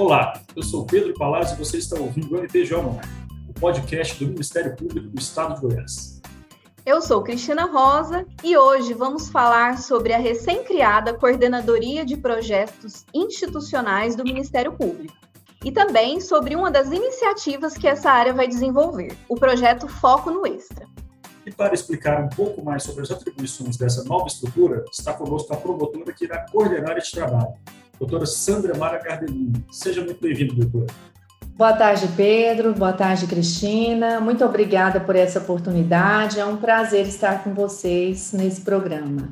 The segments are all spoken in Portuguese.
Olá, eu sou Pedro Palazzo e você está ouvindo o MPJ o podcast do Ministério Público do Estado de Goiás. Eu sou Cristina Rosa e hoje vamos falar sobre a recém-criada Coordenadoria de Projetos Institucionais do Ministério Público e também sobre uma das iniciativas que essa área vai desenvolver, o projeto Foco no Extra. E para explicar um pouco mais sobre as atribuições dessa nova estrutura, está conosco a promotora que irá coordenar este trabalho, doutora Sandra Mara Cardelini. Seja muito bem-vinda, doutora. Boa tarde, Pedro. Boa tarde, Cristina. Muito obrigada por essa oportunidade. É um prazer estar com vocês nesse programa.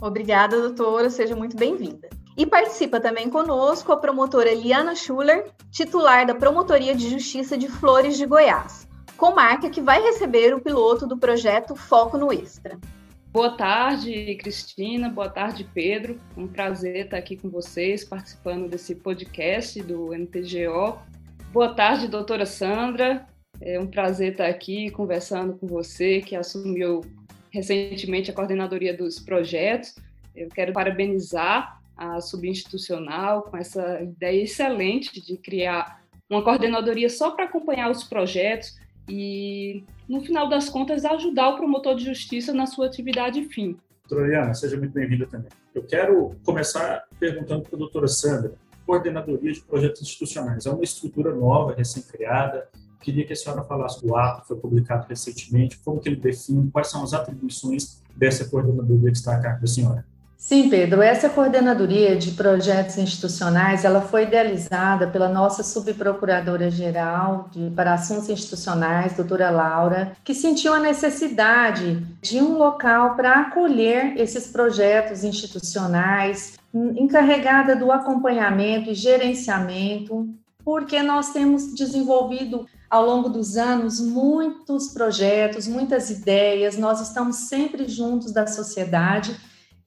Obrigada, doutora. Seja muito bem-vinda. E participa também conosco a promotora Eliana Schuller, titular da Promotoria de Justiça de Flores de Goiás, comarca que vai receber o piloto do projeto Foco no Extra. Boa tarde, Cristina. Boa tarde, Pedro. Um prazer estar aqui com vocês, participando desse podcast do NTGO. Boa tarde, doutora Sandra. É um prazer estar aqui conversando com você, que assumiu recentemente a coordenadoria dos projetos. Eu quero parabenizar a subinstitucional com essa ideia excelente de criar uma coordenadoria só para acompanhar os projetos e, no final das contas, ajudar o promotor de justiça na sua atividade fim. Doutora Eliana, seja muito bem-vinda também. Eu quero começar perguntando para a doutora Sandra, coordenadoria de projetos institucionais. É uma estrutura nova, recém-criada. Queria que a senhora falasse do ato que foi publicado recentemente, como que ele define, quais são as atribuições dessa coordenadoria que está a cargo da senhora. Sim, Pedro, essa coordenadoria de projetos institucionais, ela foi idealizada pela nossa subprocuradora-geral para assuntos institucionais, doutora Laura, que sentiu a necessidade de um local para acolher esses projetos institucionais, encarregada do acompanhamento e gerenciamento, porque nós temos desenvolvido ao longo dos anos muitos projetos, muitas ideias, nós estamos sempre juntos da sociedade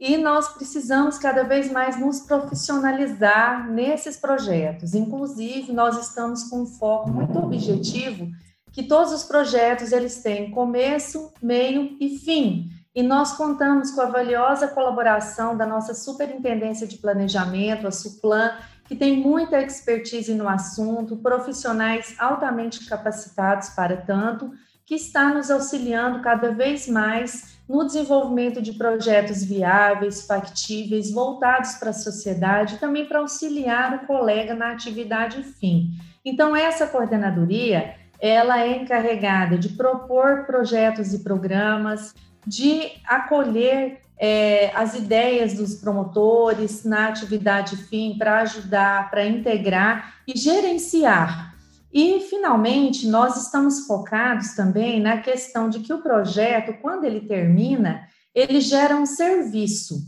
e nós precisamos cada vez mais nos profissionalizar nesses projetos. Inclusive, nós estamos com um foco muito objetivo que todos os projetos eles têm começo, meio e fim. E nós contamos com a valiosa colaboração da nossa Superintendência de Planejamento, a SUPLAN, que tem muita expertise no assunto, profissionais altamente capacitados para tanto, que está nos auxiliando cada vez mais no desenvolvimento de projetos viáveis, factíveis, voltados para a sociedade, também para auxiliar o colega na atividade fim. Então, essa coordenadoria, ela é encarregada de propor projetos e programas, de acolher é, as ideias dos promotores na atividade fim para ajudar, para integrar e gerenciar e, finalmente, nós estamos focados também na questão de que o projeto, quando ele termina, ele gera um serviço.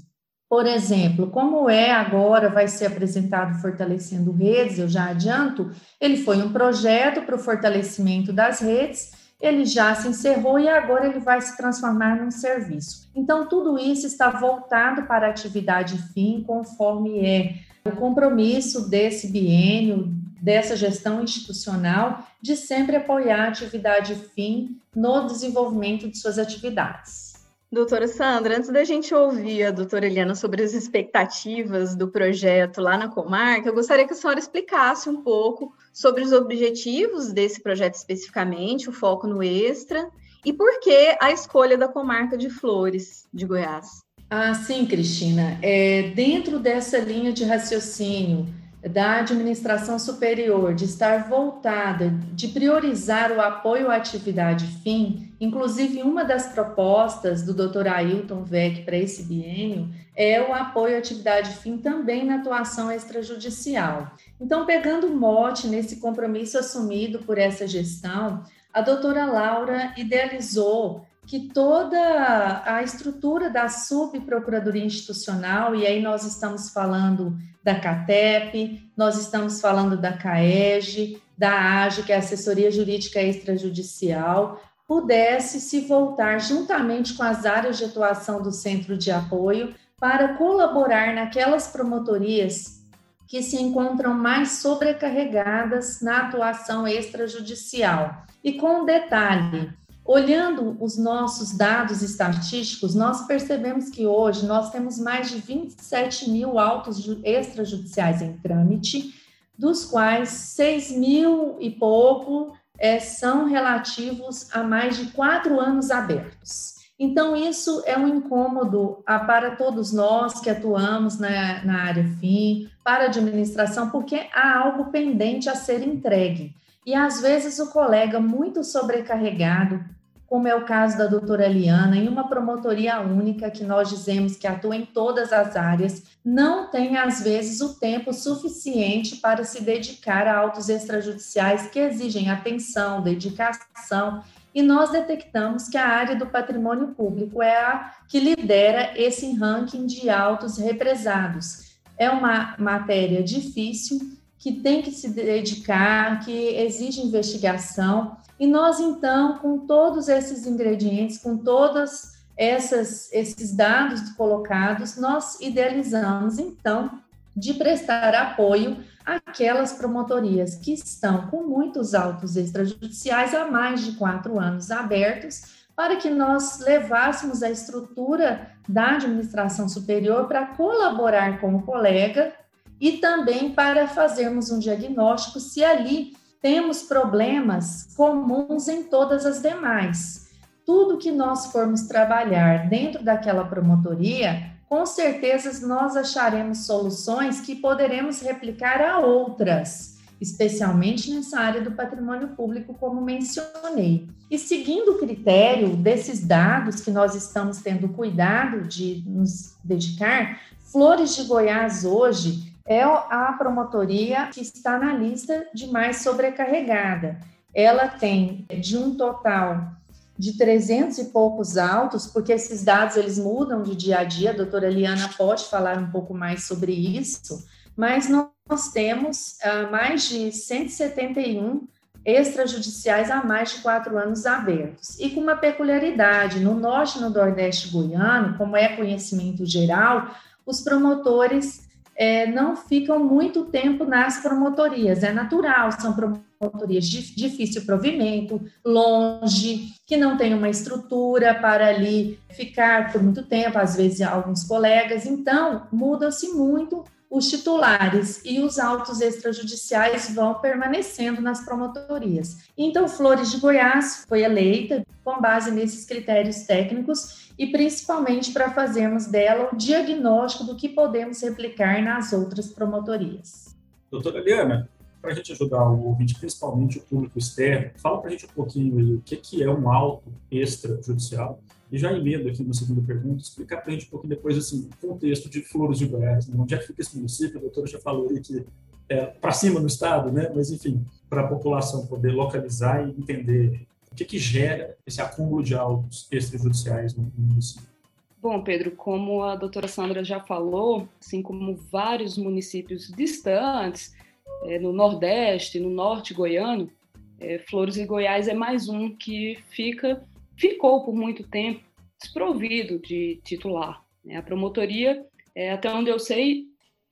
Por exemplo, como é agora, vai ser apresentado Fortalecendo Redes, eu já adianto, ele foi um projeto para o fortalecimento das redes, ele já se encerrou e agora ele vai se transformar num serviço. Então, tudo isso está voltado para a atividade fim, conforme é o compromisso desse biênio, dessa gestão institucional de sempre apoiar a atividade fim no desenvolvimento de suas atividades. Doutora Sandra, antes da gente ouvir a doutora Eliana sobre as expectativas do projeto lá na comarca, eu gostaria que a senhora explicasse um pouco sobre os objetivos desse projeto especificamente, o foco no extra, e por que a escolha da comarca de Flores, de Goiás. Ah, sim, Cristina. É, dentro dessa linha de raciocínio da administração superior de estar voltada, de priorizar o apoio à atividade fim, inclusive uma das propostas do Dr. Ailton Vec para esse biênio é o apoio à atividade fim também na atuação extrajudicial. Então, pegando mote nesse compromisso assumido por essa gestão, a doutora Laura idealizou que toda a estrutura da subprocuradoria institucional, e aí nós estamos falando da CATEP, nós estamos falando da CAEG, da AGE, que é a Assessoria Jurídica Extrajudicial, pudesse se voltar juntamente com as áreas de atuação do centro de apoio para colaborar naquelas promotorias que se encontram mais sobrecarregadas na atuação extrajudicial. E com um detalhe, Olhando os nossos dados estatísticos, nós percebemos que hoje nós temos mais de 27 mil autos extrajudiciais em trâmite, dos quais 6 mil e pouco é, são relativos a mais de quatro anos abertos. Então, isso é um incômodo ah, para todos nós que atuamos na, na área FIM, para a administração, porque há algo pendente a ser entregue. E às vezes o colega muito sobrecarregado, como é o caso da doutora Eliana, em uma promotoria única que nós dizemos que atua em todas as áreas, não tem às vezes o tempo suficiente para se dedicar a autos extrajudiciais que exigem atenção, dedicação e nós detectamos que a área do patrimônio público é a que lidera esse ranking de autos represados. É uma matéria difícil, que tem que se dedicar, que exige investigação, e nós, então, com todos esses ingredientes, com todos esses dados colocados, nós idealizamos, então, de prestar apoio àquelas promotorias que estão com muitos autos extrajudiciais há mais de quatro anos abertos, para que nós levássemos a estrutura da administração superior para colaborar com o colega e também para fazermos um diagnóstico se ali temos problemas comuns em todas as demais. Tudo que nós formos trabalhar dentro daquela promotoria, com certeza nós acharemos soluções que poderemos replicar a outras, especialmente nessa área do patrimônio público, como mencionei. E seguindo o critério desses dados que nós estamos tendo cuidado de nos dedicar, Flores de Goiás hoje é a promotoria que está na lista de mais sobrecarregada. Ela tem de um total de 300 e poucos autos, porque esses dados eles mudam de dia a dia, a doutora Liana pode falar um pouco mais sobre isso, mas nós temos uh, mais de 171 extrajudiciais há mais de quatro anos abertos. E com uma peculiaridade, no norte e no nordeste goiano, como é conhecimento geral, os promotores é, não ficam muito tempo nas promotorias. É natural, são promotorias de difícil provimento, longe, que não tem uma estrutura para ali ficar por muito tempo, às vezes alguns colegas. Então, muda-se muito os titulares e os autos extrajudiciais vão permanecendo nas promotorias. Então, Flores de Goiás foi eleita com base nesses critérios técnicos e principalmente para fazermos dela o diagnóstico do que podemos replicar nas outras promotorias. Doutora Eliana, para a gente ajudar o ouvinte, principalmente o público externo, fala para a gente um pouquinho aí, o que, que é um auto extrajudicial e já emendo aqui uma segunda pergunta, explicar para a gente um pouquinho depois, assim, o contexto de Flores de Goiás, né? onde é que fica esse município, a doutora já falou aí que é para cima no estado, né? mas enfim, para a população poder localizar e entender o que, que gera esse acúmulo de autos extrajudiciais no município. Bom, Pedro, como a doutora Sandra já falou, assim como vários municípios distantes, é, no Nordeste, no Norte goiano, é, Flores de Goiás é mais um que fica ficou por muito tempo desprovido de titular. Né? A promotoria, é, até onde eu sei,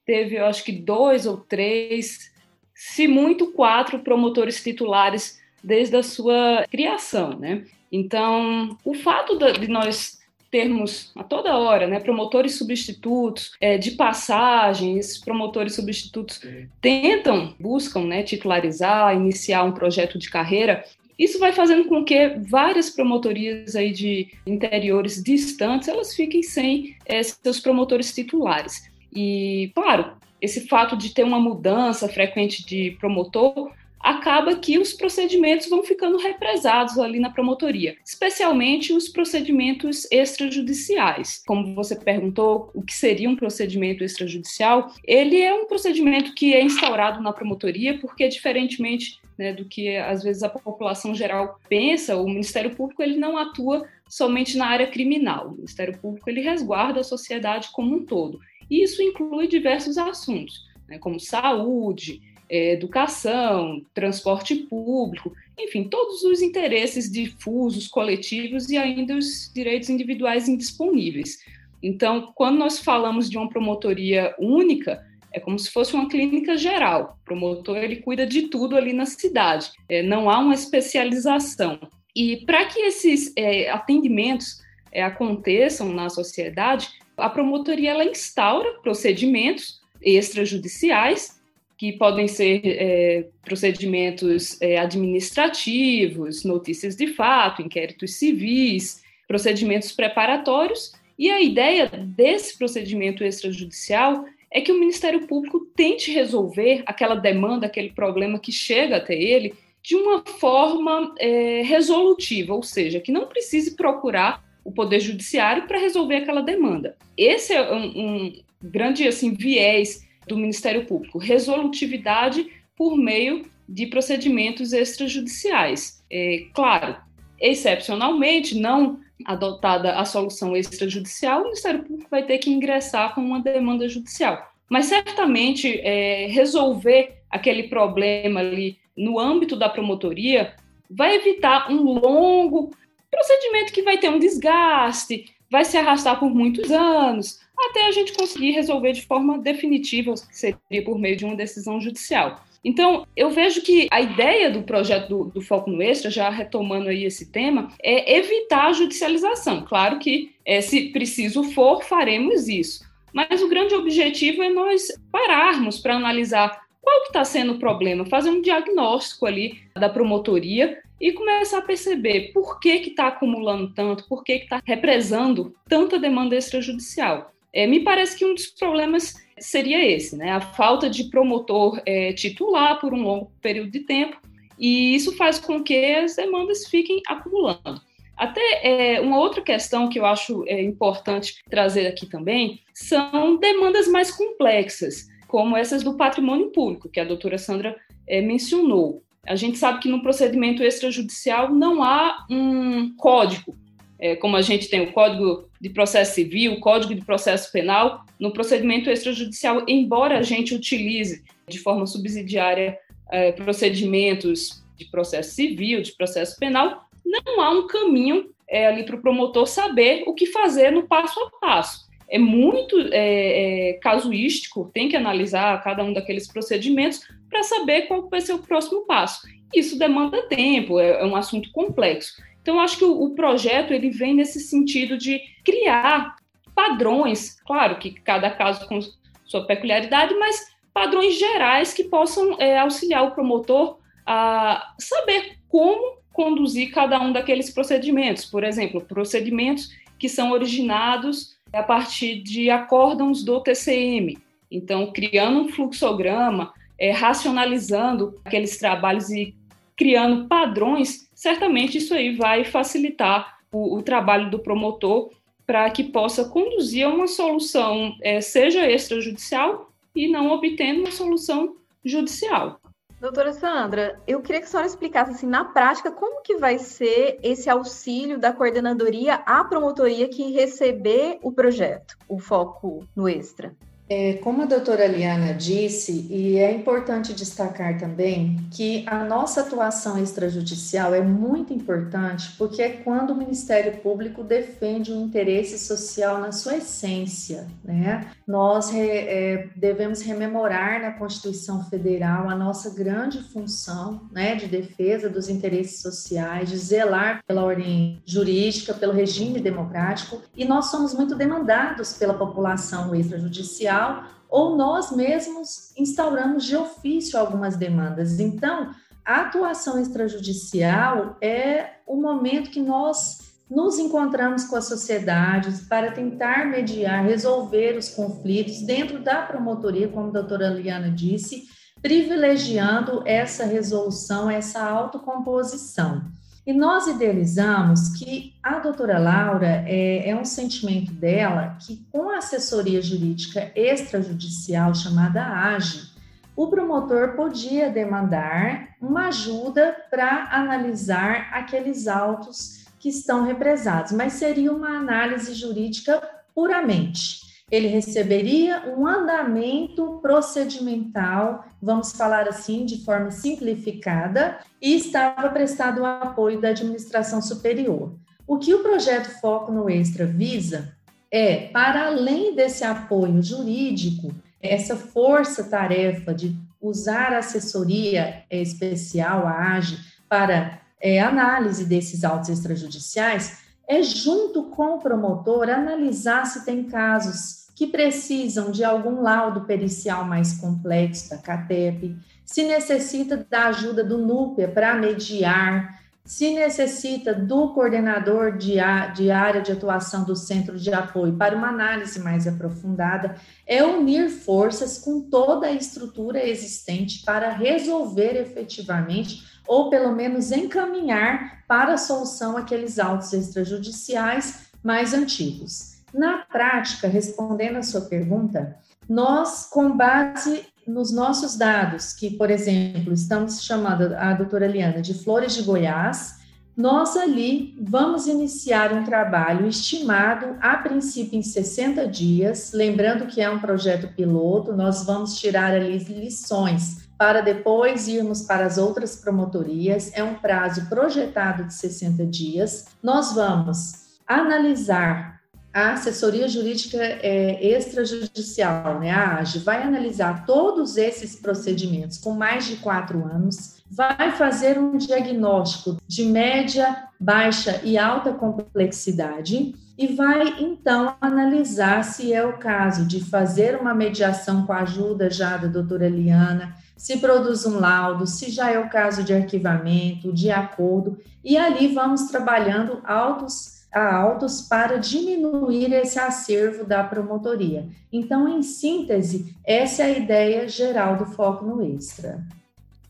teve, eu acho que dois ou três, se muito, quatro promotores titulares desde a sua criação. Né? Então, o fato de nós termos a toda hora, né, promotores substitutos é, de passagem, esses promotores substitutos tentam, buscam, né, titularizar, iniciar um projeto de carreira isso vai fazendo com que várias promotorias aí de interiores distantes elas fiquem sem é, seus promotores titulares. E, claro, esse fato de ter uma mudança frequente de promotor acaba que os procedimentos vão ficando represados ali na promotoria, especialmente os procedimentos extrajudiciais. Como você perguntou, o que seria um procedimento extrajudicial? Ele é um procedimento que é instaurado na promotoria porque, diferentemente né, do que às vezes a população geral pensa, o Ministério Público ele não atua somente na área criminal. O Ministério Público ele resguarda a sociedade como um todo. E isso inclui diversos assuntos, né, como saúde, é, educação, transporte público, enfim, todos os interesses difusos, coletivos e ainda os direitos individuais indisponíveis. Então, quando nós falamos de uma promotoria única, é como se fosse uma clínica geral. O promotor ele cuida de tudo ali na cidade. É, não há uma especialização. E para que esses é, atendimentos é, aconteçam na sociedade, a promotoria ela instaura procedimentos extrajudiciais que podem ser é, procedimentos é, administrativos, notícias de fato, inquéritos civis, procedimentos preparatórios. E a ideia desse procedimento extrajudicial é que o Ministério Público tente resolver aquela demanda, aquele problema que chega até ele de uma forma é, resolutiva, ou seja, que não precise procurar o Poder Judiciário para resolver aquela demanda. Esse é um, um grande assim, viés do Ministério Público, resolutividade por meio de procedimentos extrajudiciais. É, claro, excepcionalmente, não adotada a solução extrajudicial, o Ministério Público vai ter que ingressar com uma demanda judicial. Mas certamente é, resolver aquele problema ali no âmbito da promotoria vai evitar um longo procedimento que vai ter um desgaste, vai se arrastar por muitos anos, até a gente conseguir resolver de forma definitiva, que seria por meio de uma decisão judicial. Então, eu vejo que a ideia do projeto do, do, Foco no Extra, já retomando aí esse tema, é evitar a judicialização. Claro que, é, se preciso for, faremos isso. Mas o grande objetivo é nós pararmos para analisar qual que está sendo o problema, fazer um diagnóstico ali da promotoria e começar a perceber por que está acumulando tanto, por que está represando tanta demanda extrajudicial. É, me parece que um dos problemas seria esse, né? A falta de promotor é, titular por um longo período de tempo, e isso faz com que as demandas fiquem acumulando. Até é, uma outra questão que eu acho é, importante trazer aqui também são demandas mais complexas, como essas do patrimônio público, que a doutora Sandra é, mencionou. A gente sabe que no procedimento extrajudicial não há um código é, como a gente tem o Código de Processo Civil, o Código de Processo Penal, no procedimento extrajudicial, embora a gente utilize de forma subsidiária é, procedimentos de processo civil, de processo penal, não há um caminho é, ali para o promotor saber o que fazer no passo a passo. É muito é, é, casuístico, tem que analisar cada um daqueles procedimentos para saber qual vai ser o próximo passo. Isso demanda tempo, é, é um assunto complexo. Então, acho que o, o projeto ele vem nesse sentido de criar padrões, claro que cada caso com sua peculiaridade, mas padrões gerais que possam é, auxiliar o promotor a saber como conduzir cada um daqueles procedimentos. Por exemplo, procedimentos que são originados a partir de acórdãos do TCM. Então, criando um fluxograma, é, racionalizando aqueles trabalhos e criando padrões, certamente isso aí vai facilitar o, o trabalho do promotor para que possa conduzir a uma solução, é, seja extrajudicial e não obtendo uma solução judicial. Doutora Sandra, eu queria que a senhora explicasse assim, na prática como que vai ser esse auxílio da coordenadoria à promotoria que receber o projeto, o foco no extra. É, como a doutora Liana disse, e é importante destacar também que a nossa atuação extrajudicial é muito importante porque é quando o Ministério Público defende um interesse social na sua essência. Né? Nós re, é, devemos rememorar na Constituição Federal a nossa grande função né, de defesa dos interesses sociais, de zelar pela ordem jurídica, pelo regime democrático, e nós somos muito demandados pela população extrajudicial ou nós mesmos instauramos de ofício algumas demandas. Então, a atuação extrajudicial é o momento que nós nos encontramos com a sociedade para tentar mediar, resolver os conflitos dentro da promotoria, como a doutora Liana disse, privilegiando essa resolução, essa autocomposição. E nós idealizamos que a doutora Laura é, é, um sentimento dela que, com a assessoria jurídica extrajudicial chamada AGE, o promotor podia demandar uma ajuda para analisar aqueles autos que estão represados, mas seria uma análise jurídica puramente ele receberia um andamento procedimental, vamos falar assim, de forma simplificada, e estava prestado o apoio da administração superior. O que o projeto Foco no Extra visa é, para além desse apoio jurídico, essa força-tarefa de usar a assessoria especial, a AGE, para é, análise desses autos extrajudiciais, é junto com o promotor analisar se tem casos que precisam de algum laudo pericial mais complexo da CATEP, se necessita da ajuda do NUPEA para mediar, se necessita do coordenador de, de área de atuação do centro de apoio para uma análise mais aprofundada, é unir forças com toda a estrutura existente para resolver efetivamente ou pelo menos encaminhar para a solução aqueles autos extrajudiciais mais antigos. Na prática, respondendo a sua pergunta, nós, com base nos nossos dados, que, por exemplo, estamos chamando a doutora Liana de Flores de Goiás, nós ali vamos iniciar um trabalho estimado, a princípio, em 60 dias, lembrando que é um projeto piloto, nós vamos tirar ali lições para depois irmos para as outras promotorias, é um prazo projetado de 60 dias. Nós vamos analisar a assessoria jurídica é, extrajudicial, né, a AGE, vai analisar todos esses procedimentos com mais de quatro anos, vai fazer um diagnóstico de média, baixa e alta complexidade e vai então analisar se é o caso de fazer uma mediação com a ajuda já da doutora Eliana, se produz um laudo, se já é o caso de arquivamento, de acordo, e ali vamos trabalhando altos a autos para diminuir esse acervo da promotoria. Então, em síntese, essa é a ideia geral do foco no extra.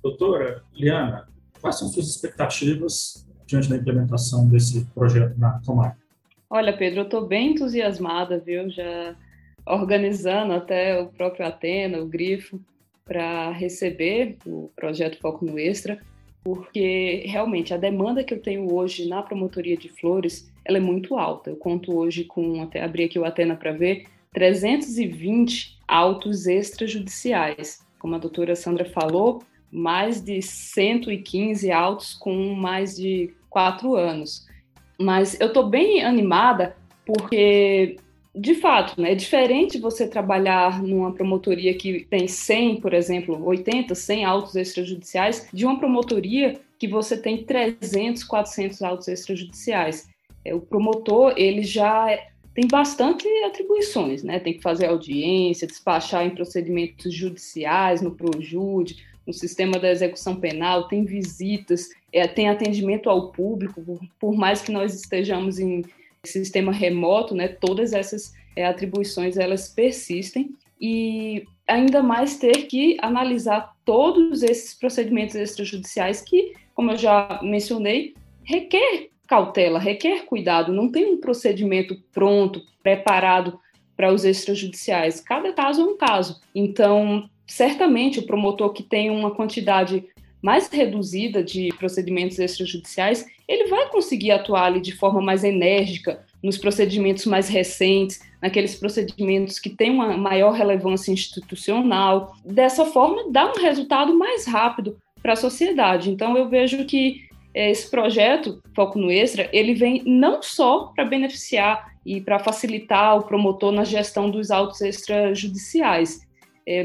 Doutora Liana, quais são suas expectativas diante da implementação desse projeto na comarca? Olha, Pedro, eu estou bem entusiasmada, viu? Já organizando até o próprio Atena, o Grifo, para receber o projeto Foco no Extra, porque realmente a demanda que eu tenho hoje na promotoria de flores ela é muito alta. Eu conto hoje com, até abrir aqui o Atena para ver, 320 autos extrajudiciais. Como a doutora Sandra falou, mais de 115 autos com mais de quatro anos. Mas eu estou bem animada porque, de fato, né, é diferente você trabalhar numa promotoria que tem 100, por exemplo, 80, 100 autos extrajudiciais, de uma promotoria que você tem 300, 400 autos extrajudiciais. É, o promotor ele já tem bastante atribuições, né? Tem que fazer audiência, despachar em procedimentos judiciais, no Projude, no sistema da execução penal, tem visitas, é, tem atendimento ao público, por, mais que nós estejamos em sistema remoto, né? Todas essas é, atribuições elas persistem e ainda mais ter que analisar todos esses procedimentos extrajudiciais que, como eu já mencionei, requer cautela, requer cuidado, não tem um procedimento pronto, preparado para os extrajudiciais. Cada caso é um caso. Então, certamente o promotor que tem uma quantidade mais reduzida de procedimentos extrajudiciais, ele vai conseguir atuar ali de forma mais enérgica nos procedimentos mais recentes, naqueles procedimentos que têm uma maior relevância institucional. Dessa forma, dá um resultado mais rápido para a sociedade. Então, eu vejo que é, esse projeto Foco no Extra, ele vem não só para beneficiar e para facilitar o promotor na gestão dos autos extrajudiciais,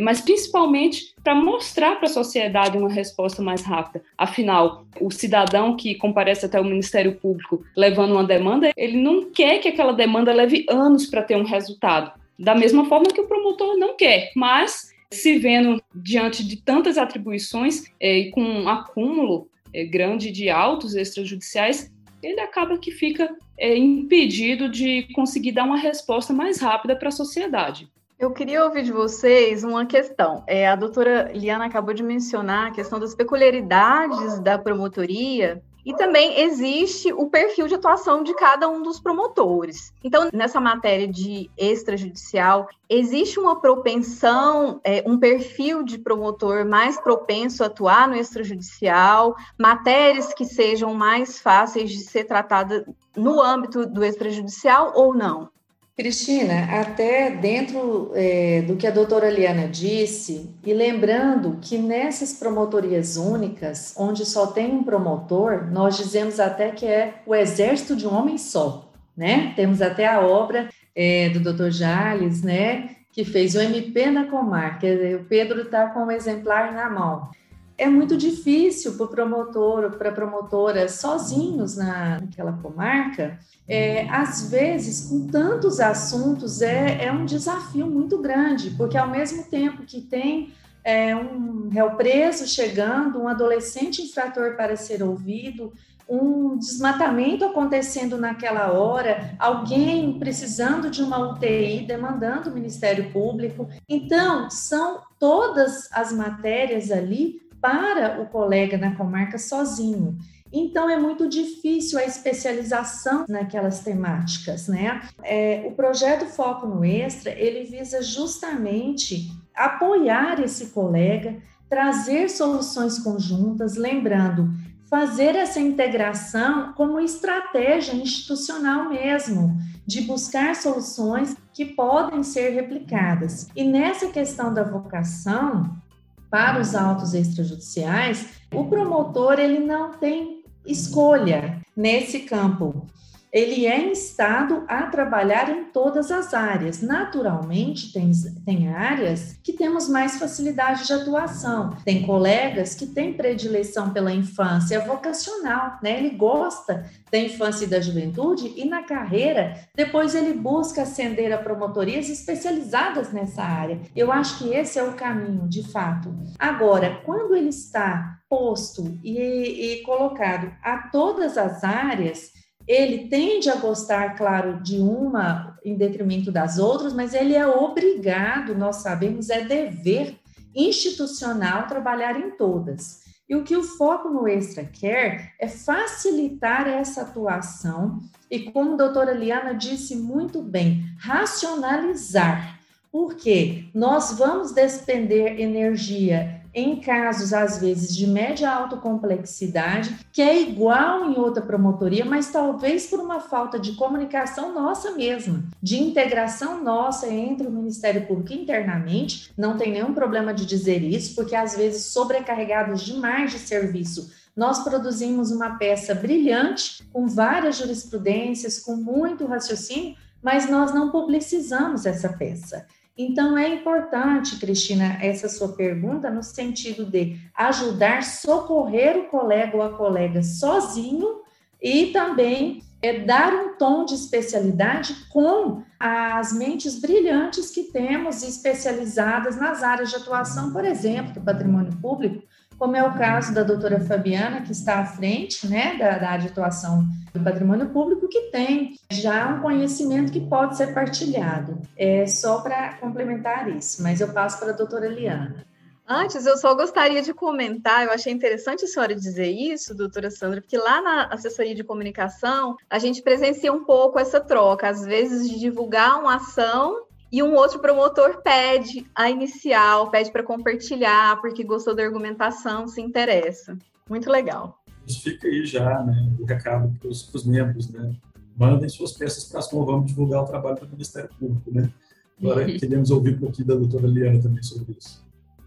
mas principalmente para mostrar para a sociedade uma resposta mais rápida. Afinal, o cidadão que comparece até o Ministério Público levando uma demanda, ele não quer que aquela demanda leve anos para ter um resultado. Da mesma forma que o promotor não quer, mas se vendo diante de tantas atribuições é, e com um acúmulo é, grande de autos extrajudiciais, ele acaba que fica é, impedido de conseguir dar uma resposta mais rápida para a sociedade. Eu queria ouvir de vocês uma questão. É, a doutora Liana acabou de mencionar a questão das peculiaridades da promotoria e também existe o perfil de atuação de cada um dos promotores. Então, nessa matéria de extrajudicial, existe uma propensão, é, um perfil de promotor mais propenso a atuar no extrajudicial, matérias que sejam mais fáceis de ser tratadas no âmbito do extrajudicial ou não? Cristina, até dentro é, do que a doutora Liana disse, e lembrando que nessas promotorias únicas, onde só tem um promotor, nós dizemos até que é o exército de um homem só, né? Temos até a obra é, do doutor Jales, né? Que fez o MP na comarca. O Pedro está com o exemplar na mão. É muito difícil para o promotor, para a promotora, sozinhos na, naquela comarca, é, às vezes, com tantos assuntos, é, é um desafio muito grande, porque ao mesmo tempo que tem é, um réu preso chegando, um adolescente infrator para ser ouvido, um desmatamento acontecendo naquela hora, alguém precisando de uma UTI, demandando o Ministério Público. Então, são todas as matérias ali para o colega na comarca sozinho. Então é muito difícil a especialização naquelas temáticas, né? É, o projeto Foco no Extra ele visa justamente apoiar esse colega, trazer soluções conjuntas, lembrando fazer essa integração como estratégia institucional mesmo, de buscar soluções que podem ser replicadas. E nessa questão da vocação, para os autos extrajudiciais, o promotor ele não tem escolha nesse campo ele é instado a trabalhar em todas as áreas. Naturalmente, tem, tem áreas que temos mais facilidade de atuação. Tem colegas que têm predileção pela infância vocacional, né? Ele gosta da infância e da juventude e na carreira, depois ele busca ascender a promotorias especializadas nessa área. Eu acho que esse é o caminho, de fato. Agora, quando ele está posto e, e colocado a todas as áreas, ele tende a gostar, claro, de uma em detrimento das outras, mas ele é obrigado, nós sabemos, é dever institucional trabalhar em todas. E o que o foco no Extra quer é facilitar essa atuação e, como a doutora Liana disse muito bem, racionalizar. Porque nós vamos despender energia em casos, às vezes, de média alta complexidade, que é igual em outra promotoria, mas talvez por uma falta de comunicação nossa mesma, de integração nossa entre o Ministério Público internamente, não tem nenhum problema de dizer isso, porque às vezes sobrecarregados demais de serviço nós produzimos uma peça brilhante, com várias jurisprudências, com muito raciocínio, mas nós não publicizamos essa peça. Então, é importante, Cristina, essa sua pergunta no sentido de ajudar, socorrer o colega ou a colega sozinho e também é dar um tom de especialidade com as mentes brilhantes que temos especializadas nas áreas de atuação, por exemplo, do patrimônio público, como é o caso da doutora Fabiana, que está à frente né, da, da atuação do patrimônio público, que tem já um conhecimento que pode ser partilhado. É só para complementar isso, mas eu passo para a doutora Eliana. Antes, eu só gostaria de comentar, eu achei interessante a senhora dizer isso, doutora Sandra, porque lá na assessoria de comunicação, a gente presencia um pouco essa troca, às vezes de divulgar uma ação e um outro promotor pede a inicial, pede para compartilhar, porque gostou da argumentação, se interessa. Muito legal. Isso fica aí já, né, o recado para os membros, né? Mandem suas peças para as vamos divulgar o trabalho do Ministério Público, né? Agora uhum. queremos ouvir um pouquinho da doutora Liana também sobre isso.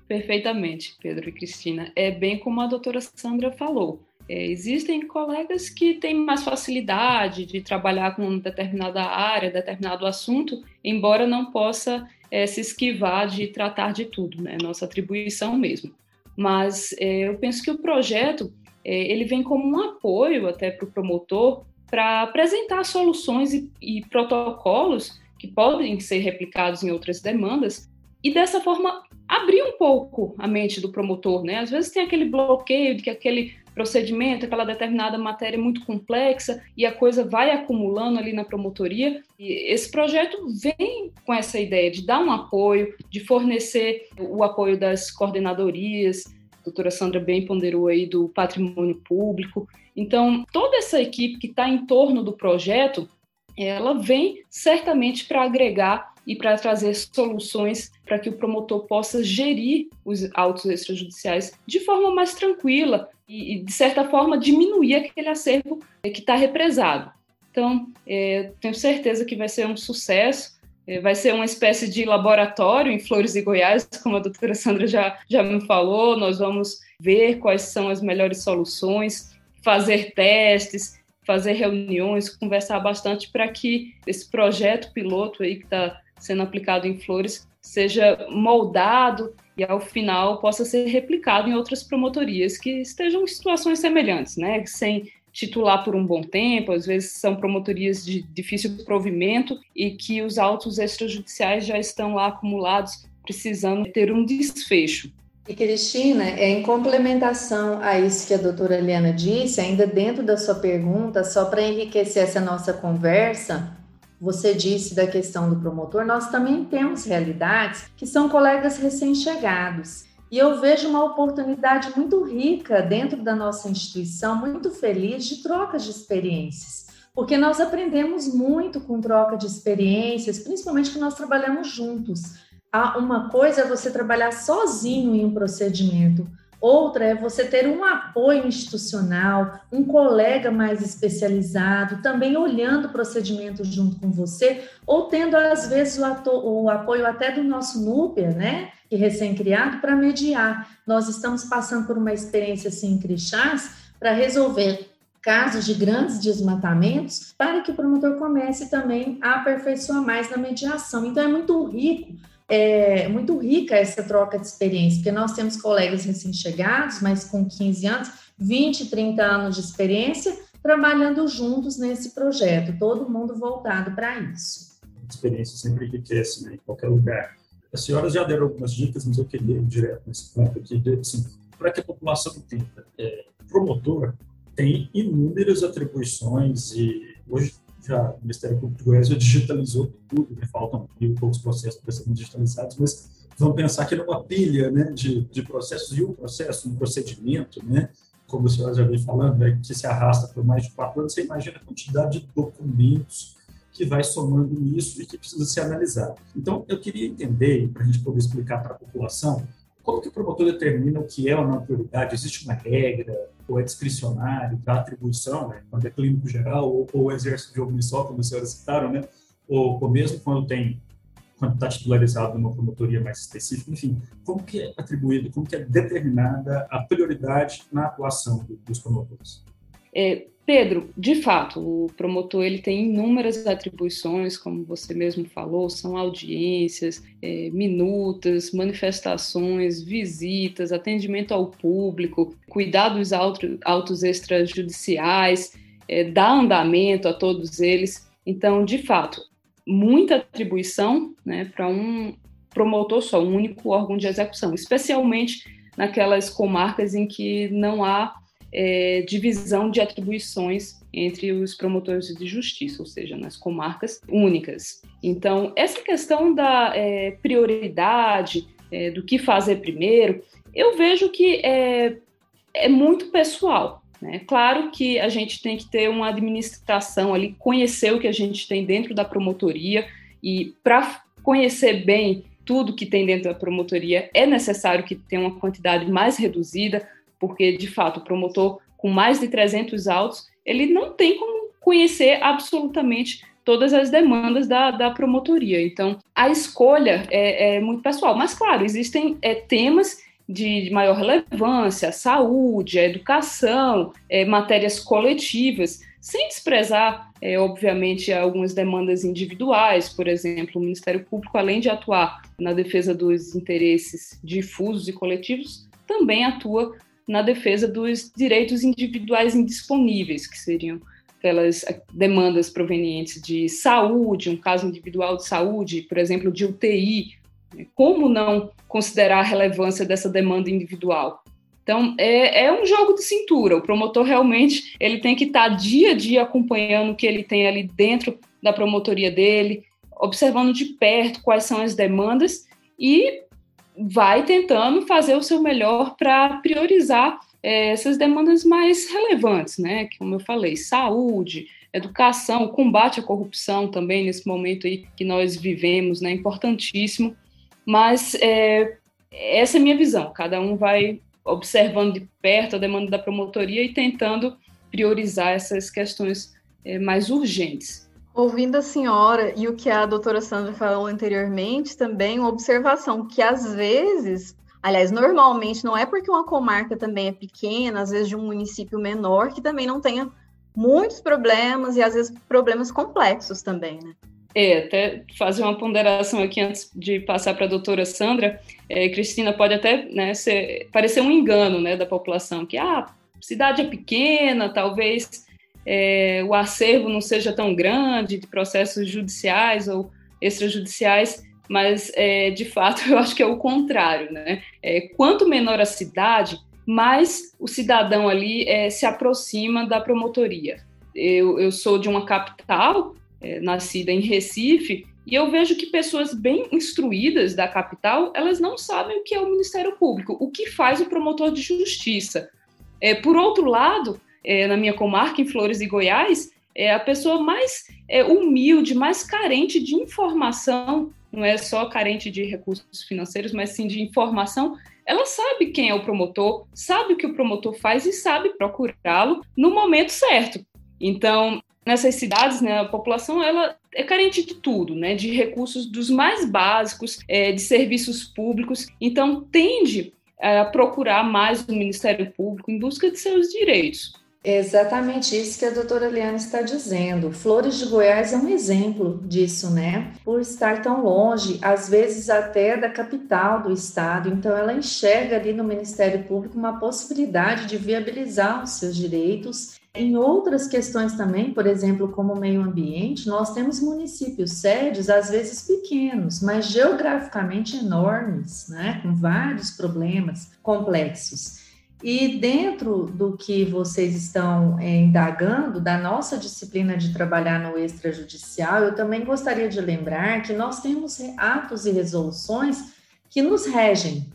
Perfeitamente, Pedro e Cristina. É bem como a doutora Sandra falou. É, existem colegas que têm mais facilidade de trabalhar com determinada área, determinado assunto, embora não possa é, se esquivar de tratar de tudo, né? Nossa atribuição mesmo. Mas é, eu penso que o projeto é, ele vem como um apoio até para o promotor para apresentar soluções e, e protocolos que podem ser replicados em outras demandas e dessa forma abrir um pouco a mente do promotor, né? Às vezes tem aquele bloqueio de que aquele procedimento, aquela determinada matéria é muito complexa e a coisa vai acumulando ali na promotoria. E esse projeto vem com essa ideia de dar um apoio, de fornecer o apoio das coordenadorias, a doutora Sandra bem ponderou aí do patrimônio público. Então, toda essa equipe que está em torno do projeto, ela vem certamente para agregar e para trazer soluções para que o promotor possa gerir os autos extrajudiciais de forma mais tranquila e, de certa forma, diminuir aquele acervo que está represado. Então, é, tenho certeza que vai ser um sucesso, é, vai ser uma espécie de laboratório em Flores e Goiás, como a doutora Sandra já, já me falou, nós vamos ver quais são as melhores soluções, fazer testes, fazer reuniões, conversar bastante para que esse projeto piloto aí que está sendo aplicado em flores seja moldado e ao final possa ser replicado em outras promotorias que estejam em situações semelhantes, né? Sem titular por um bom tempo, às vezes são promotorias de difícil provimento e que os autos extrajudiciais já estão lá acumulados, precisando ter um desfecho. E Cristina, em complementação a isso que a doutora Eliana disse, ainda dentro da sua pergunta, só para enriquecer essa nossa conversa, você disse da questão do promotor, nós também temos realidades que são colegas recém-chegados e eu vejo uma oportunidade muito rica dentro da nossa instituição, muito feliz de trocas de experiências, porque nós aprendemos muito com troca de experiências, principalmente que nós trabalhamos juntos. Uma coisa é você trabalhar sozinho em um procedimento, Outra é você ter um apoio institucional, um colega mais especializado, também olhando o procedimento junto com você, ou tendo, às vezes, o, o apoio até do nosso NUPER, né? Que recém-criado, para mediar. Nós estamos passando por uma experiência assim em Crixás para resolver casos de grandes desmatamentos, para que o promotor comece também a aperfeiçoar mais na mediação. Então, é muito rico é muito rica essa troca de experiência, porque nós temos colegas recém-chegados, mas com 15 anos, 20, 30 anos de experiência, trabalhando juntos nesse projeto, todo mundo voltado para isso. A experiência sempre enriquece, né, em qualquer lugar. As senhoras já deram algumas dicas, mas eu queria ir direto nesse ponto aqui, assim, para que a população entenda. É, promotor tem inúmeras atribuições e hoje já o Ministério Público de Goiás já digitalizou tudo, né? faltam mil poucos processos para serem digitalizados, mas vamos pensar que numa pilha né, de, de processos e um processo, um procedimento, né, como o senhor já veio falando, né, que se arrasta por mais de quatro anos, você imagina a quantidade de documentos que vai somando nisso e que precisa ser analisado. Então, eu queria entender, para a gente poder explicar para a população, como que o promotor determina o que é uma prioridade? Existe uma regra? ou é discricionário, da atribuição, né, quando é clínico geral, ou, ou exército de omissão, como os senhores citaram, né, ou, ou mesmo quando tem quando está titularizado numa promotoria mais específica, enfim, como que é atribuído, como que é determinada a prioridade na atuação dos promotores? É, Pedro, de fato, o promotor ele tem inúmeras atribuições, como você mesmo falou, são audiências, é, minutas, manifestações, visitas, atendimento ao público, cuidar dos autos extrajudiciais, é, dar andamento a todos eles. Então, de fato, muita atribuição né, para um promotor só, um único órgão de execução, especialmente naquelas comarcas em que não há é, divisão de atribuições entre os promotores de justiça, ou seja, nas comarcas únicas. Então, essa questão da é, prioridade, é, do que fazer primeiro, eu vejo que é, é muito pessoal. Né? Claro que a gente tem que ter uma administração ali, conhecer o que a gente tem dentro da promotoria e para conhecer bem tudo que tem dentro da promotoria é necessário que tenha uma quantidade mais reduzida, porque, de fato, o promotor com mais de 300 autos, ele não tem como conhecer absolutamente todas as demandas da, da promotoria. Então, a escolha é, é muito pessoal. Mas, claro, existem é, temas de maior relevância, saúde, educação, é, matérias coletivas, sem desprezar, é, obviamente, algumas demandas individuais. Por exemplo, o Ministério Público, além de atuar na defesa dos interesses difusos e coletivos, também atua na defesa dos direitos individuais indisponíveis, que seriam aquelas demandas provenientes de saúde, um caso individual de saúde, por exemplo, de UTI. Né? Como não considerar a relevância dessa demanda individual? Então, é, é, um jogo de cintura. O promotor realmente ele tem que estar dia a dia acompanhando o que ele tem ali dentro da promotoria dele, observando de perto quais são as demandas e vai tentando fazer o seu melhor para priorizar é, essas demandas mais relevantes, né? Como eu falei, saúde, educação, combate à corrupção também nesse momento aí que nós vivemos, né? Importantíssimo. Mas é, essa é a minha visão. Cada um vai observando de perto a demanda da promotoria e tentando priorizar essas questões é, mais urgentes. Ouvindo a senhora e o que a doutora Sandra falou anteriormente, também uma observação que às vezes, aliás, normalmente não é porque uma comarca também é pequena, às vezes de um município menor, que também não tenha muitos problemas e às vezes problemas complexos também, né? É, até fazer uma ponderação aqui antes de passar para a doutora Sandra. É, Cristina, pode até né, ser, parecer um engano né, da população, que ah, a cidade é pequena, talvez é, o acervo não seja tão grande de processos judiciais ou extrajudiciais, mas é, de fato eu acho que é o contrário. Né? É, quanto menor a cidade, mais o cidadão ali é, se aproxima da promotoria. Eu, eu sou de uma capital, é, nascida em Recife, e eu vejo que pessoas bem instruídas da capital, elas não sabem o que é o Ministério Público, o que faz o promotor de justiça. É, por outro lado, é, na minha comarca, em Flores e Goiás, é a pessoa mais é, humilde, mais carente de informação, não é só carente de recursos financeiros, mas sim de informação, ela sabe quem é o promotor, sabe o que o promotor faz e sabe procurá-lo no momento certo. Então, nessas cidades, né, a população ela é carente de tudo, né, de recursos dos mais básicos, é, de serviços públicos, então tende a procurar mais o Ministério Público em busca de seus direitos. Exatamente isso que a doutora Eliana está dizendo. Flores de Goiás é um exemplo disso, né? Por estar tão longe, às vezes até da capital do estado, então ela enxerga ali no Ministério Público uma possibilidade de viabilizar os seus direitos. Em outras questões também, por exemplo, como meio ambiente, nós temos municípios sérios, às vezes pequenos, mas geograficamente enormes, né? Com vários problemas complexos. E dentro do que vocês estão é, indagando, da nossa disciplina de trabalhar no extrajudicial, eu também gostaria de lembrar que nós temos atos e resoluções que nos regem.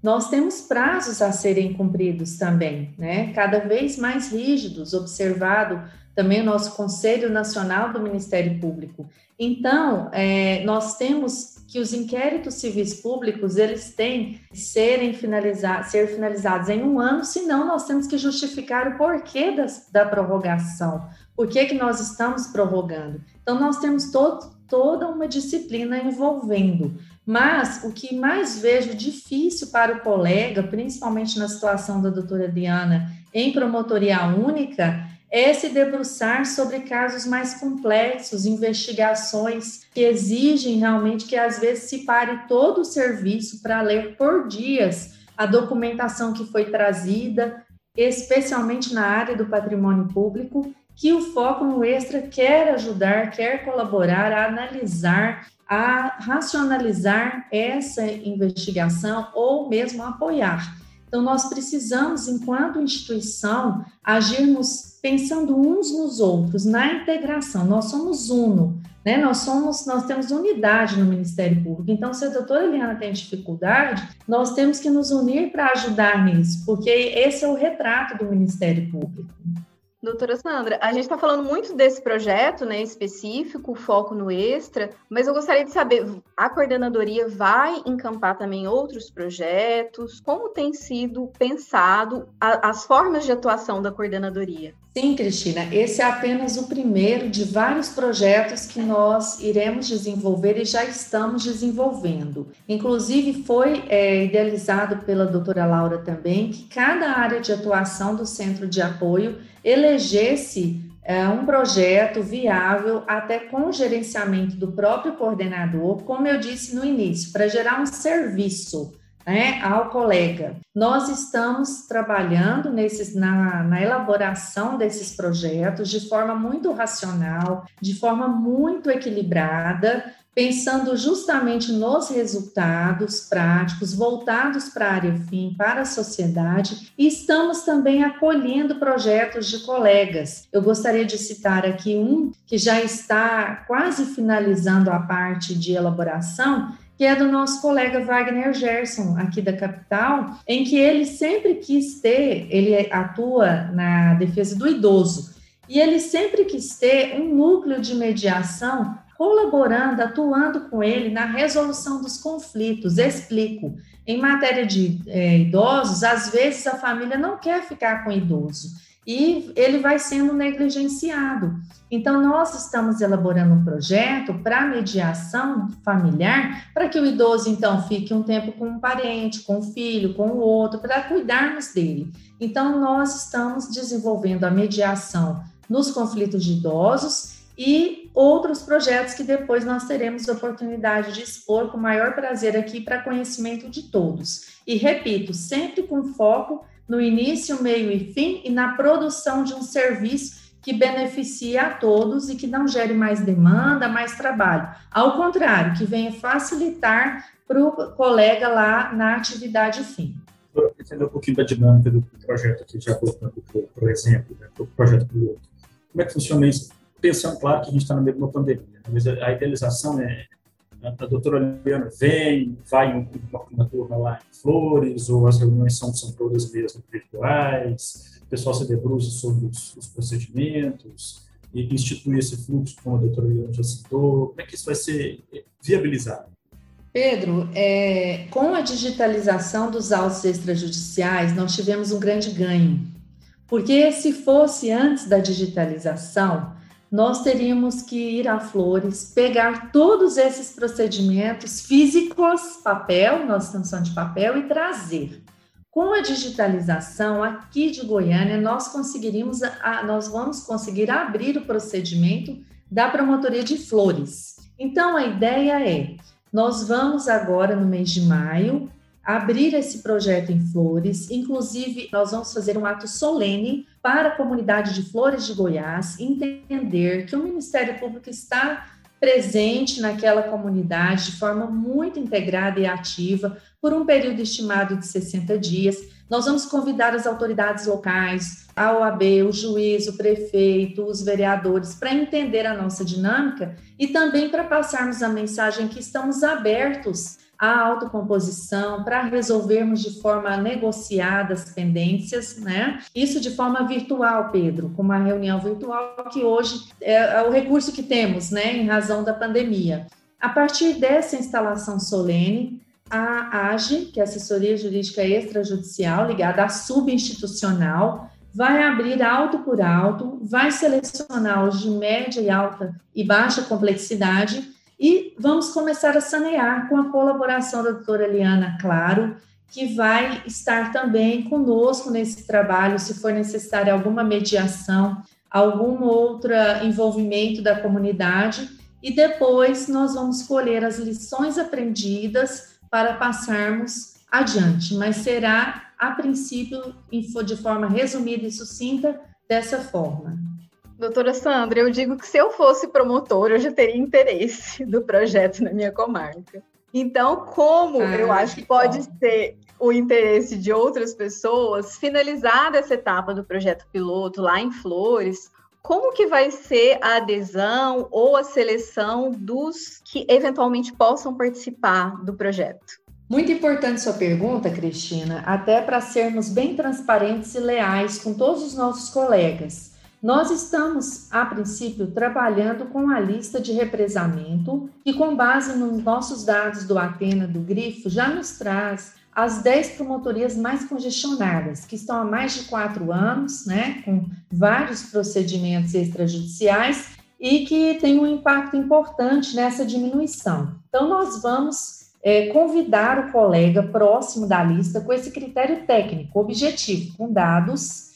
Nós temos prazos a serem cumpridos também, né? Cada vez mais rígidos, observado também o nosso Conselho Nacional do Ministério Público. Então, é, nós temos que os inquéritos civis públicos eles têm que serem finalizados, ser finalizados em um ano, senão nós temos que justificar o porquê das, da prorrogação, por que, que nós estamos prorrogando. Então, nós temos todo, toda uma disciplina envolvendo. Mas o que mais vejo difícil para o colega, principalmente na situação da doutora Diana, em promotoria única, é se debruçar sobre casos mais complexos, investigações que exigem realmente que às vezes se pare todo o serviço para ler por dias a documentação que foi trazida, especialmente na área do patrimônio público, que o foco no extra quer ajudar, quer colaborar a analisar, a racionalizar essa investigação ou mesmo apoiar. Então, nós precisamos, enquanto instituição, agirmos pensando uns nos outros, na integração. Nós somos uno, né? Nós somos, nós temos unidade no Ministério Público. Então, se a doutora Eliana tem dificuldade, nós temos que nos unir para ajudar nisso, porque esse é o retrato do Ministério Público. Doutora Sandra, a gente está falando muito desse projeto né, específico, foco no extra, mas eu gostaria de saber, a coordenadoria vai encampar também outros projetos? Como tem sido pensado a, as formas de atuação da coordenadoria? Sim, Cristina, esse é apenas o primeiro de vários projetos que nós iremos desenvolver e já estamos desenvolvendo. Inclusive, foi é, idealizado pela doutora Laura também que cada área de atuação do centro de apoio elegesse é, um projeto viável, até com gerenciamento do próprio coordenador, como eu disse no início, para gerar um serviço né, ao colega. Nós estamos trabalhando nesses, na, na elaboração desses projetos de forma muito racional, de forma muito equilibrada, pensando justamente nos resultados práticos voltados para a área fim, para a sociedade, e estamos também acolhendo projetos de colegas. Eu gostaria de citar aqui um que já está quase finalizando a parte de elaboração, que é do nosso colega Wagner Gerson, aqui da capital, em que ele sempre quis ter, ele atua na defesa do idoso, e ele sempre quis ter um núcleo de mediação colaborando, atuando com ele na resolução dos conflitos. Explico. Em matéria de é, idosos, às vezes a família não quer ficar com o idoso e ele vai sendo negligenciado. Então, nós estamos elaborando um projeto para mediação familiar, para que o idoso, então, fique um tempo com um parente, com um filho, com o outro, para cuidarmos dele. Então, nós estamos desenvolvendo a mediação nos conflitos de idosos e outros projetos que depois nós teremos oportunidade de expor com maior prazer aqui para conhecimento de todos. E repito, sempre com foco no início, meio e fim e na produção de um serviço que beneficie a todos e que não gere mais demanda, mais trabalho. Ao contrário, que venha facilitar para o colega lá na atividade fim. Entender um pouquinho da dinâmica do projeto aqui, já voltando para o exemplo, né, para o projeto piloto. Como é que funciona isso? Pensando, claro, que a gente está no meio de uma pandemia, né, mas a idealização é a doutora Liana vem, vai em uma turma lá em Flores, ou as reuniões são, são todas mesmo virtuais, o pessoal se debruça sobre os, os procedimentos, e institui esse fluxo, como a doutora Liana já citou, como é que isso vai ser viabilizado? Pedro, é, com a digitalização dos autos extrajudiciais, nós tivemos um grande ganho. Porque se fosse antes da digitalização, nós teríamos que ir a Flores, pegar todos esses procedimentos físicos, papel, nossa extensão de papel, e trazer. Com a digitalização aqui de Goiânia, nós conseguiríamos, a, nós vamos conseguir abrir o procedimento da promotoria de Flores. Então, a ideia é, nós vamos agora no mês de maio abrir esse projeto em Flores. Inclusive, nós vamos fazer um ato solene para a comunidade de Flores de Goiás entender que o Ministério Público está presente naquela comunidade de forma muito integrada e ativa por um período estimado de 60 dias. Nós vamos convidar as autoridades locais, a OAB, o juiz, o prefeito, os vereadores, para entender a nossa dinâmica e também para passarmos a mensagem que estamos abertos a autocomposição, para resolvermos de forma negociada as pendências, né? Isso de forma virtual, Pedro, com uma reunião virtual que hoje é, é o recurso que temos, né, em razão da pandemia. A partir dessa instalação solene, a AGE, que é Assessoria Jurídica Extrajudicial, ligada à subinstitucional, vai abrir auto por auto, vai selecionar os de média e alta e baixa complexidade e vamos começar a sanear com a colaboração da doutora Eliana Claro, que vai estar também conosco nesse trabalho, se for necessária alguma mediação, algum outro envolvimento da comunidade, e depois nós vamos colher as lições aprendidas para passarmos adiante, mas será, a princípio, de forma resumida e sucinta, dessa forma. Doutora Sandra, eu digo que se eu fosse promotora, eu já teria interesse do projeto na minha comarca. Então, como ah, eu acho que pode bom. ser o interesse de outras pessoas, finalizada essa etapa do projeto piloto lá em Flores, como que vai ser a adesão ou a seleção dos que eventualmente possam participar do projeto? Muito importante sua pergunta, Cristina, até para sermos bem transparentes e leais com todos os nossos colegas. Nós estamos, a princípio, trabalhando com a lista de represamento e, com base nos nossos dados do Atena, do Grifo, já nos traz as 10 promotorias mais congestionadas, que estão há mais de quatro anos, né, com vários procedimentos extrajudiciais e que tem um impacto importante nessa diminuição. Então, nós vamos é, convidar o colega próximo da lista com esse critério técnico, objetivo, com dados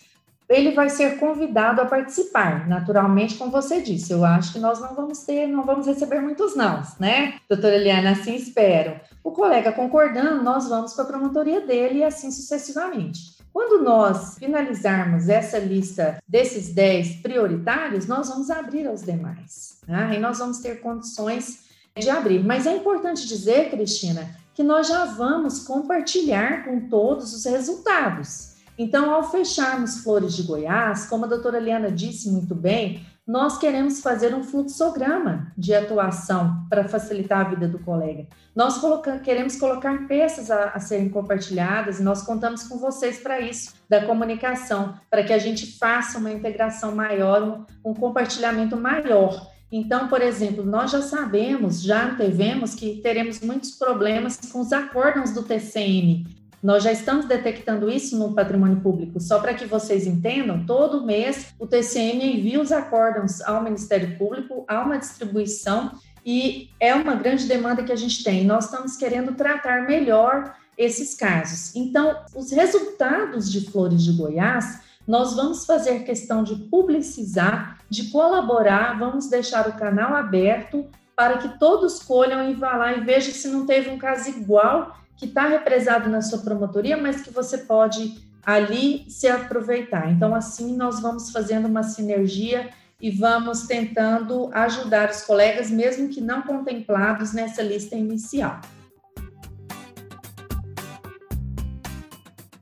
ele vai ser convidado a participar. Naturalmente, como você disse, eu acho que nós não vamos ter, não vamos receber muitos não, né? Doutora Eliana, assim espero. O colega concordando, nós vamos para a promotoria dele e assim sucessivamente. Quando nós finalizarmos essa lista desses 10 prioritários, nós vamos abrir aos demais. Né? E nós vamos ter condições de abrir. Mas é importante dizer, Cristina, que nós já vamos compartilhar com todos os resultados. Então, ao fecharmos Flores de Goiás, como a doutora Liana disse muito bem, nós queremos fazer um fluxograma de atuação para facilitar a vida do colega. Nós queremos colocar peças a, a, serem compartilhadas e nós contamos com vocês para isso, da comunicação, para que a gente faça uma integração maior, um, um compartilhamento maior. Então, por exemplo, nós já sabemos, já antevemos que teremos muitos problemas com os acórdãos do TCM, nós já estamos detectando isso no patrimônio público. Só para que vocês entendam, todo mês o TCM envia os acórdãos ao Ministério Público, há uma distribuição e é uma grande demanda que a gente tem. Nós estamos querendo tratar melhor esses casos. Então, os resultados de Flores de Goiás, nós vamos fazer questão de publicizar de colaborar, vamos deixar o canal aberto para que todos colham e vá lá e veja se não teve um caso igual que está represado na sua promotoria, mas que você pode ali se aproveitar. Então, assim, nós vamos fazendo uma sinergia e vamos tentando ajudar os colegas, mesmo que não contemplados nessa lista inicial.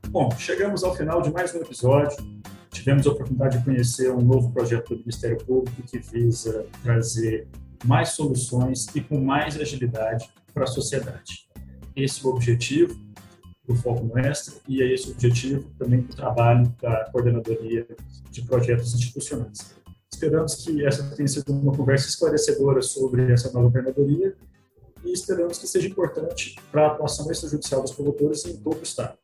Bom, chegamos ao final de mais um episódio. Tivemos a oportunidade de conhecer um novo projeto do Ministério Público que visa trazer mais soluções e com mais agilidade para a sociedade. Esse o objetivo do Foco Mestre e é esse o objetivo também do trabalho da Coordenadoria de Projetos Institucionais. Esperamos que essa tenha sido uma conversa esclarecedora sobre essa nova coordenadoria e esperamos que seja importante para a atuação extrajudicial dos promotores em todo o Estado.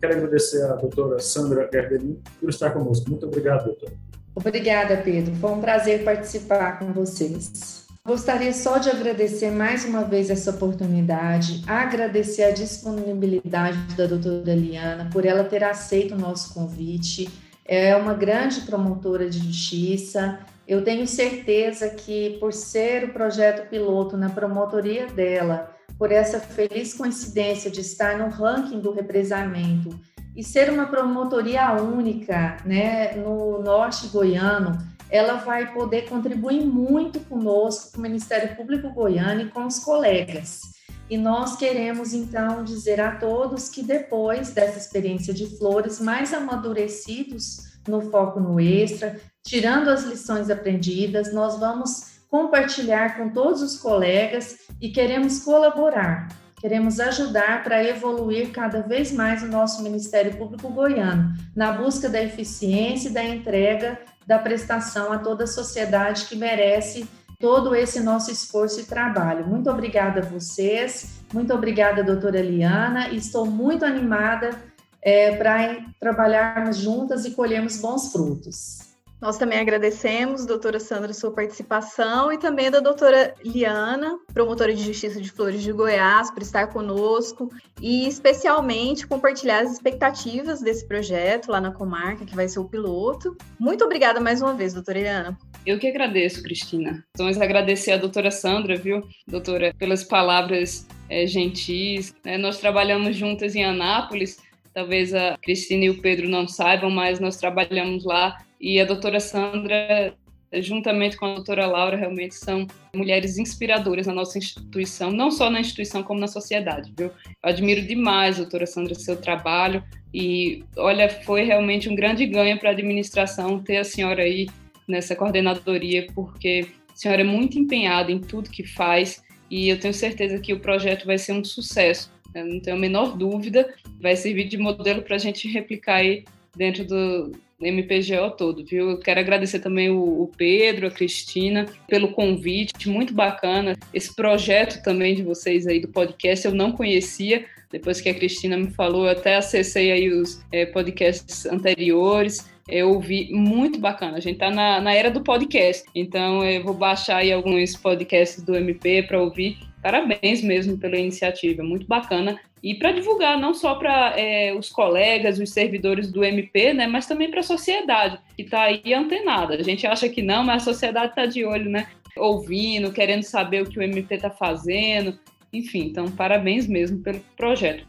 Quero agradecer à doutora Sandra Gardelin por estar conosco. Muito obrigado, doutora. Obrigada, Pedro. Foi um prazer participar com vocês. Gostaria só de agradecer mais uma vez essa oportunidade, agradecer a disponibilidade da doutora Eliana por ela ter aceito o nosso convite. É uma grande promotora de justiça. Eu tenho certeza que, por ser o projeto piloto na promotoria dela, por essa feliz coincidência de estar no ranking do represamento e ser uma promotoria única né, no norte goiano, ela vai poder contribuir muito conosco, com o Ministério Público Goiano e com os colegas. E nós queremos, então, dizer a todos que depois dessa experiência de flores, mais amadurecidos no foco no extra, tirando as lições aprendidas, nós vamos compartilhar com todos os colegas e queremos colaborar, queremos ajudar para evoluir cada vez mais o nosso Ministério Público Goiano, na busca da eficiência e da entrega da prestação a toda a sociedade que merece todo esse nosso esforço e trabalho. Muito obrigada a vocês, muito obrigada, doutora Eliana, estou muito animada é, para trabalharmos juntas e colhermos bons frutos. Nós também agradecemos, doutora Sandra, sua participação e também da doutora Liana, promotora de Justiça de Flores de Goiás, por estar conosco e especialmente compartilhar as expectativas desse projeto lá na comarca, que vai ser o piloto. Muito obrigada mais uma vez, doutora Liana. Eu que agradeço, Cristina. Vamos agradecer a doutora Sandra, viu, doutora, pelas palavras é, gentis. É, nós trabalhamos juntas em Anápolis, talvez a Cristina e o Pedro não saibam, mas nós trabalhamos lá e a doutora Sandra, juntamente com a doutora Laura, realmente são mulheres inspiradoras na nossa instituição, não só na instituição, como na sociedade, viu? Eu admiro demais, doutora Sandra, seu trabalho e, olha, foi realmente um grande ganho para a administração ter a senhora aí nessa coordenadoria, porque a senhora é muito empenhada em tudo que faz e eu tenho certeza que o projeto vai ser um sucesso. Eu não tenho a menor dúvida, vai servir de modelo para a gente replicar aí dentro do, MPGO todo, viu? Eu quero agradecer também o, o, Pedro, a Cristina, pelo convite, muito bacana. Esse projeto também de vocês aí do podcast eu não conhecia, depois que a Cristina me falou, eu até acessei aí os é, podcasts anteriores, eu ouvi muito bacana. A gente tá na, na era do podcast, então eu vou baixar aí alguns podcasts do MP para ouvir. Parabéns mesmo pela iniciativa, muito bacana e para divulgar não só para é, os colegas, os servidores do MP, né, mas também para a sociedade que está aí antenada. A gente acha que não, mas a sociedade está de olho, né, ouvindo, querendo saber o que o MP está fazendo. Enfim, então parabéns mesmo pelo projeto.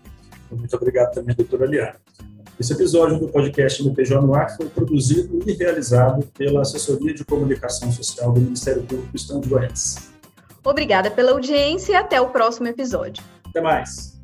Muito obrigado também, doutora Liana. Esse episódio do podcast MPJ no Ar foi produzido e realizado pela Assessoria de Comunicação Social do Ministério Público do Estado de Goiás. Obrigada pela audiência e até o próximo episódio. Até mais.